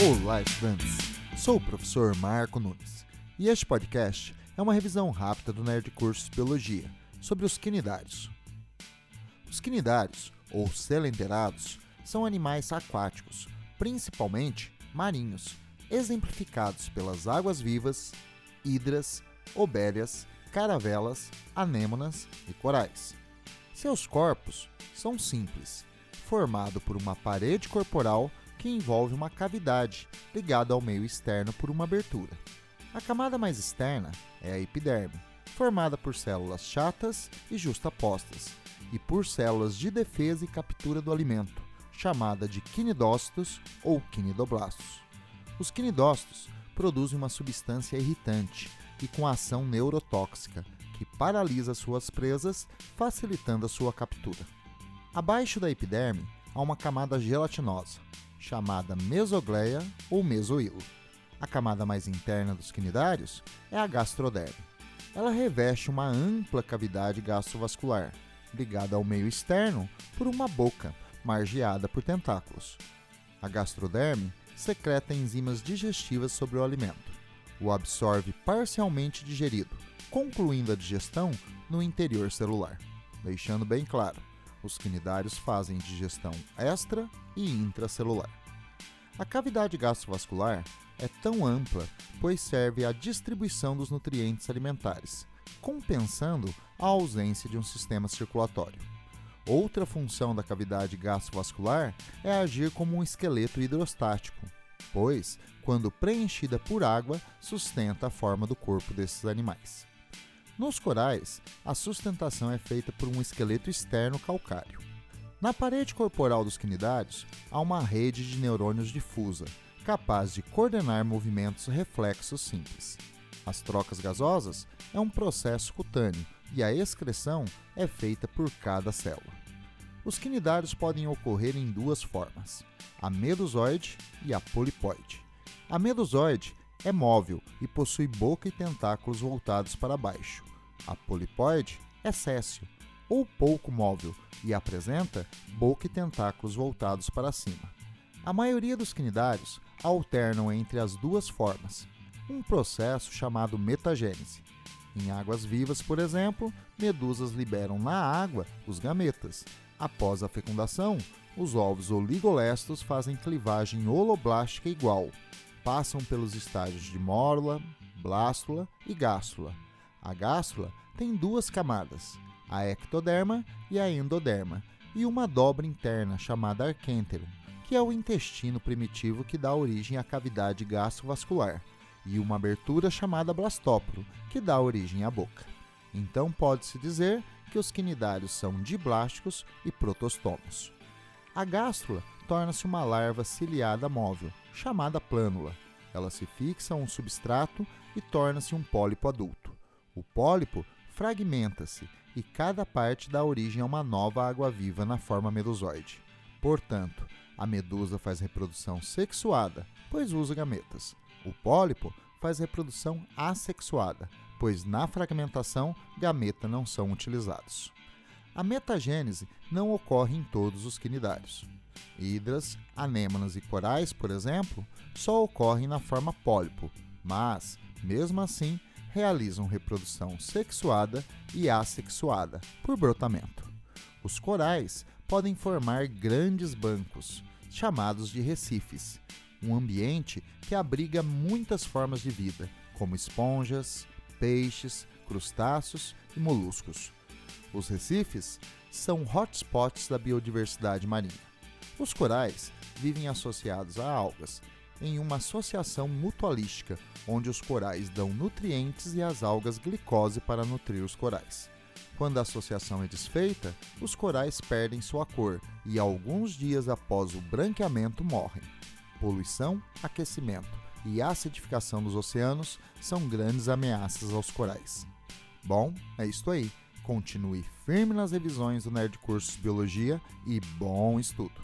Olá, estudantes! Sou o professor Marco Nunes e este podcast é uma revisão rápida do Nerd Cursos Biologia sobre os quinidários. Os quinidários, ou selenterados, são animais aquáticos, principalmente marinhos, exemplificados pelas águas vivas, hidras, obélias, caravelas, anêmonas e corais. Seus corpos são simples, formado por uma parede corporal que envolve uma cavidade ligada ao meio externo por uma abertura. A camada mais externa é a epiderme, formada por células chatas e justapostas, e por células de defesa e captura do alimento, chamada de quinidócitos ou quinidoblastos. Os quinidócitos produzem uma substância irritante e com ação neurotóxica que paralisa suas presas, facilitando a sua captura. Abaixo da epiderme há uma camada gelatinosa, chamada mesogleia ou mesoilo. A camada mais interna dos quinidários é a gastroderme. Ela reveste uma ampla cavidade gastrovascular, ligada ao meio externo por uma boca, margeada por tentáculos. A gastroderme secreta enzimas digestivas sobre o alimento. O absorve parcialmente digerido, concluindo a digestão no interior celular. Deixando bem claro, os quinidários fazem digestão extra e intracelular. A cavidade gastrovascular é tão ampla pois serve à distribuição dos nutrientes alimentares, compensando a ausência de um sistema circulatório. Outra função da cavidade gastrovascular é agir como um esqueleto hidrostático, pois, quando preenchida por água, sustenta a forma do corpo desses animais. Nos corais, a sustentação é feita por um esqueleto externo calcário. Na parede corporal dos quinidários há uma rede de neurônios difusa, capaz de coordenar movimentos reflexos simples. As trocas gasosas é um processo cutâneo e a excreção é feita por cada célula. Os quinidários podem ocorrer em duas formas: a medusoide e a polipoide. A medusoide é móvel e possui boca e tentáculos voltados para baixo. A polipoide é céssio ou pouco móvel e apresenta boca e tentáculos voltados para cima. A maioria dos quinidários alternam entre as duas formas, um processo chamado metagênese. Em águas vivas, por exemplo, medusas liberam na água os gametas. Após a fecundação, os ovos oligolestos fazem clivagem holoblástica igual. Passam pelos estágios de mórula, blástula e gástrula. A gástrula tem duas camadas, a ectoderma e a endoderma, e uma dobra interna chamada arquêntero, que é o intestino primitivo que dá origem à cavidade gastrovascular, e uma abertura chamada blastóporo, que dá origem à boca. Então pode-se dizer que os quinidários são diblásticos e protostomos. A gástrula torna-se uma larva ciliada móvel, chamada plânula. Ela se fixa a um substrato e torna-se um pólipo adulto. O pólipo fragmenta-se e cada parte dá origem a uma nova água-viva na forma medusoide. Portanto, a medusa faz reprodução sexuada, pois usa gametas. O pólipo faz reprodução assexuada, pois na fragmentação gameta não são utilizados. A metagênese não ocorre em todos os quinidários. Hidras, anêmonas e corais, por exemplo, só ocorrem na forma pólipo, mas, mesmo assim, realizam reprodução sexuada e assexuada por brotamento. Os corais podem formar grandes bancos, chamados de recifes, um ambiente que abriga muitas formas de vida, como esponjas, peixes, crustáceos e moluscos. Os recifes são hotspots da biodiversidade marinha. Os corais vivem associados a algas, em uma associação mutualística, onde os corais dão nutrientes e as algas glicose para nutrir os corais. Quando a associação é desfeita, os corais perdem sua cor e alguns dias após o branqueamento morrem. Poluição, aquecimento e acidificação dos oceanos são grandes ameaças aos corais. Bom, é isso aí. Continue firme nas revisões do Nerd Cursos Biologia e bom estudo!